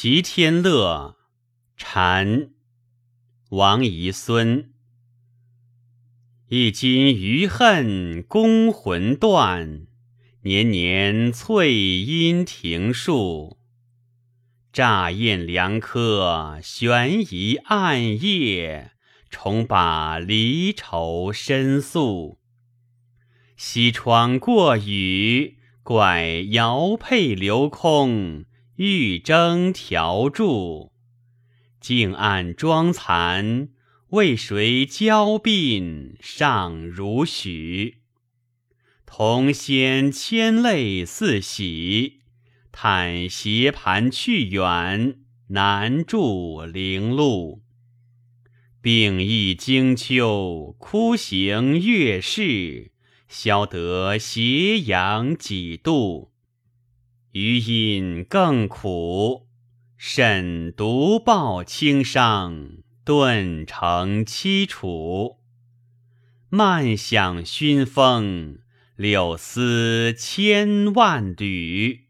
齐天乐，禅，王遗孙。一襟余恨攻魂断，年年翠阴庭树。乍宴良客，悬疑暗夜，重把离愁申诉。西窗过雨，怪瑶佩流空。玉筝调柱，镜暗妆残，为谁娇鬓尚如许？同仙牵泪似喜，叹斜盘去远，难住零路。病疫经秋，枯行月事，消得斜阳几度。余音更苦，甚独报轻伤，顿成凄楚。漫想熏风，柳丝千万缕。